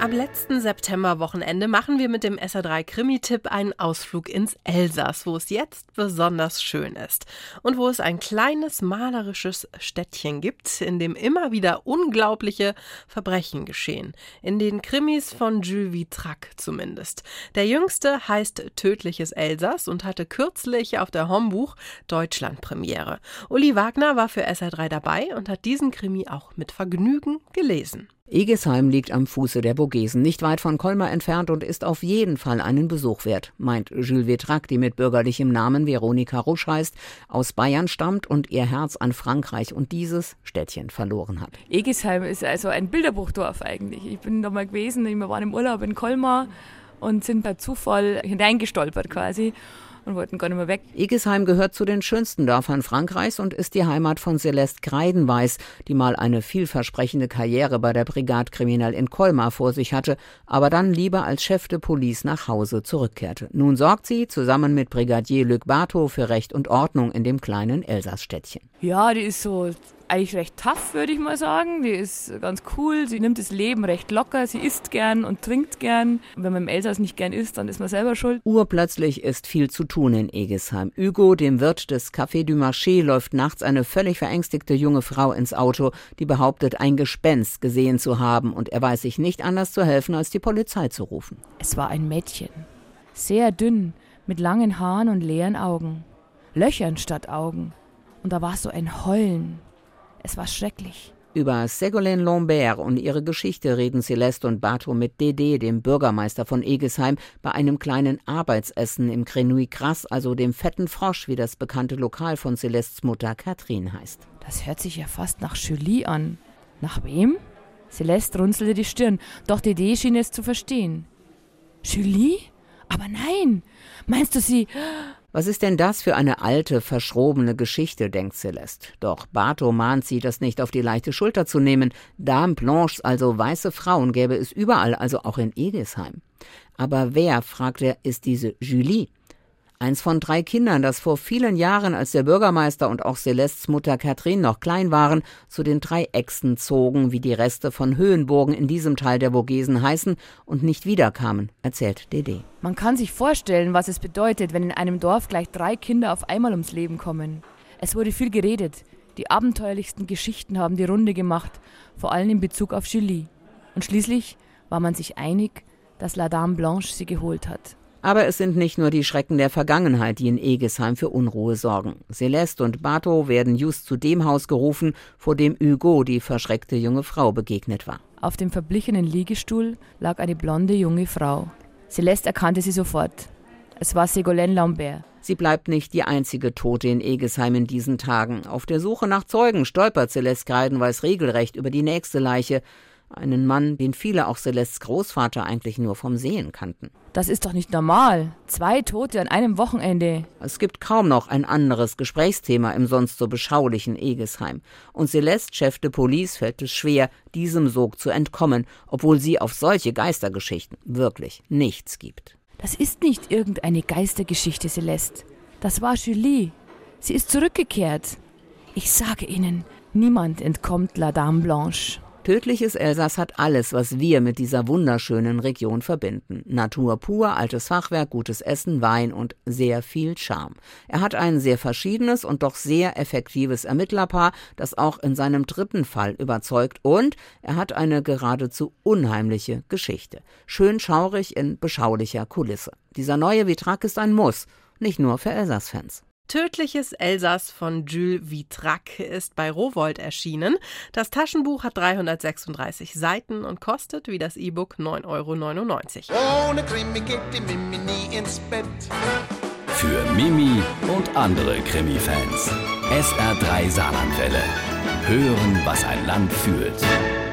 Am letzten Septemberwochenende machen wir mit dem SR3 Krimi-Tipp einen Ausflug ins Elsass, wo es jetzt besonders schön ist und wo es ein kleines malerisches Städtchen gibt, in dem immer wieder unglaubliche Verbrechen geschehen. In den Krimis von Jules Vitrac zumindest. Der jüngste heißt Tödliches Elsass und hatte kürzlich auf der Hombuch Deutschland Premiere. Uli Wagner war für SR3 dabei und hat diesen Krimi auch mit Vergnügen gelesen. Egesheim liegt am Fuße der Vogesen, nicht weit von Colmar entfernt und ist auf jeden Fall einen Besuch wert, meint Jules Vetrac, die mit bürgerlichem Namen Veronika Rusch heißt, aus Bayern stammt und ihr Herz an Frankreich und dieses Städtchen verloren hat. Egesheim ist also ein Bilderbuchdorf eigentlich. Ich bin da mal gewesen, wir waren im Urlaub in Colmar und sind per Zufall hineingestolpert quasi und wollten gar nicht mehr weg. Egesheim gehört zu den schönsten Dörfern Frankreichs und ist die Heimat von Celeste Kreidenweiß, die mal eine vielversprechende Karriere bei der Brigade Kriminal in Colmar vor sich hatte, aber dann lieber als Chef de Police nach Hause zurückkehrte. Nun sorgt sie zusammen mit Brigadier Luc Bartho für Recht und Ordnung in dem kleinen Elsassstädtchen. Ja, die ist so eigentlich recht tough, würde ich mal sagen. Die ist ganz cool. Sie nimmt das Leben recht locker. Sie isst gern und trinkt gern. Und wenn man im Elsass nicht gern isst, dann ist man selber schuld. Urplötzlich ist viel zu tun in Egesheim. Hugo, dem Wirt des Café du Marché, läuft nachts eine völlig verängstigte junge Frau ins Auto, die behauptet, ein Gespenst gesehen zu haben. Und er weiß sich nicht anders zu helfen, als die Polizei zu rufen. Es war ein Mädchen. Sehr dünn, mit langen Haaren und leeren Augen. Löchern statt Augen. Und da war so ein Heulen. Es war schrecklich. Über Ségolène Lambert und ihre Geschichte reden Celeste und Bato mit Dede, dem Bürgermeister von Egesheim, bei einem kleinen Arbeitsessen im Grenouille Gras, also dem fetten Frosch, wie das bekannte Lokal von Celestes Mutter Katrin heißt. Das hört sich ja fast nach Julie an. Nach wem? Celeste runzelte die Stirn, doch Dede schien es zu verstehen. Julie? Aber nein! Meinst du sie? Was ist denn das für eine alte, verschrobene Geschichte, denkt Celeste. Doch Bato mahnt sie, das nicht auf die leichte Schulter zu nehmen. Damen Blanches, also weiße Frauen, gäbe es überall, also auch in Egesheim. Aber wer, fragt er, ist diese Julie? Eins von drei Kindern, das vor vielen Jahren, als der Bürgermeister und auch Celestes Mutter Katrin noch klein waren, zu den drei Echsen zogen, wie die Reste von Höhenburgen in diesem Teil der Vogesen heißen, und nicht wiederkamen, erzählt Dede. Man kann sich vorstellen, was es bedeutet, wenn in einem Dorf gleich drei Kinder auf einmal ums Leben kommen. Es wurde viel geredet. Die abenteuerlichsten Geschichten haben die Runde gemacht, vor allem in Bezug auf Julie. Und schließlich war man sich einig, dass La Dame Blanche sie geholt hat. Aber es sind nicht nur die Schrecken der Vergangenheit, die in Egesheim für Unruhe sorgen. Celeste und Bato werden just zu dem Haus gerufen, vor dem Hugo, die verschreckte junge Frau, begegnet war. Auf dem verblichenen Liegestuhl lag eine blonde junge Frau. Celeste erkannte sie sofort. Es war Ségolène Lambert. Sie bleibt nicht die einzige Tote in Egesheim in diesen Tagen. Auf der Suche nach Zeugen stolpert Celeste Greidenweiß regelrecht über die nächste Leiche. Einen Mann, den viele auch Celestes Großvater eigentlich nur vom Sehen kannten. Das ist doch nicht normal. Zwei Tote an einem Wochenende. Es gibt kaum noch ein anderes Gesprächsthema im sonst so beschaulichen Egesheim. Und Celeste, Chef de Police, fällt es schwer, diesem Sog zu entkommen, obwohl sie auf solche Geistergeschichten wirklich nichts gibt. Das ist nicht irgendeine Geistergeschichte, Celeste. Das war Julie. Sie ist zurückgekehrt. Ich sage Ihnen, niemand entkommt La Dame Blanche. Tödliches Elsass hat alles, was wir mit dieser wunderschönen Region verbinden. Natur pur, altes Fachwerk, gutes Essen, Wein und sehr viel Charme. Er hat ein sehr verschiedenes und doch sehr effektives Ermittlerpaar, das auch in seinem dritten Fall überzeugt und er hat eine geradezu unheimliche Geschichte. Schön schaurig in beschaulicher Kulisse. Dieser neue Vitrak ist ein Muss, nicht nur für Elsass-Fans. Tödliches Elsass von Jules Vitrac ist bei Rowold erschienen. Das Taschenbuch hat 336 Seiten und kostet wie das E-Book 9,99 Euro. Ohne Krimi geht die Mimi nie ins Bett. Für Mimi und andere Krimi-Fans. SR3 Saarlandwelle. Hören, was ein Land fühlt.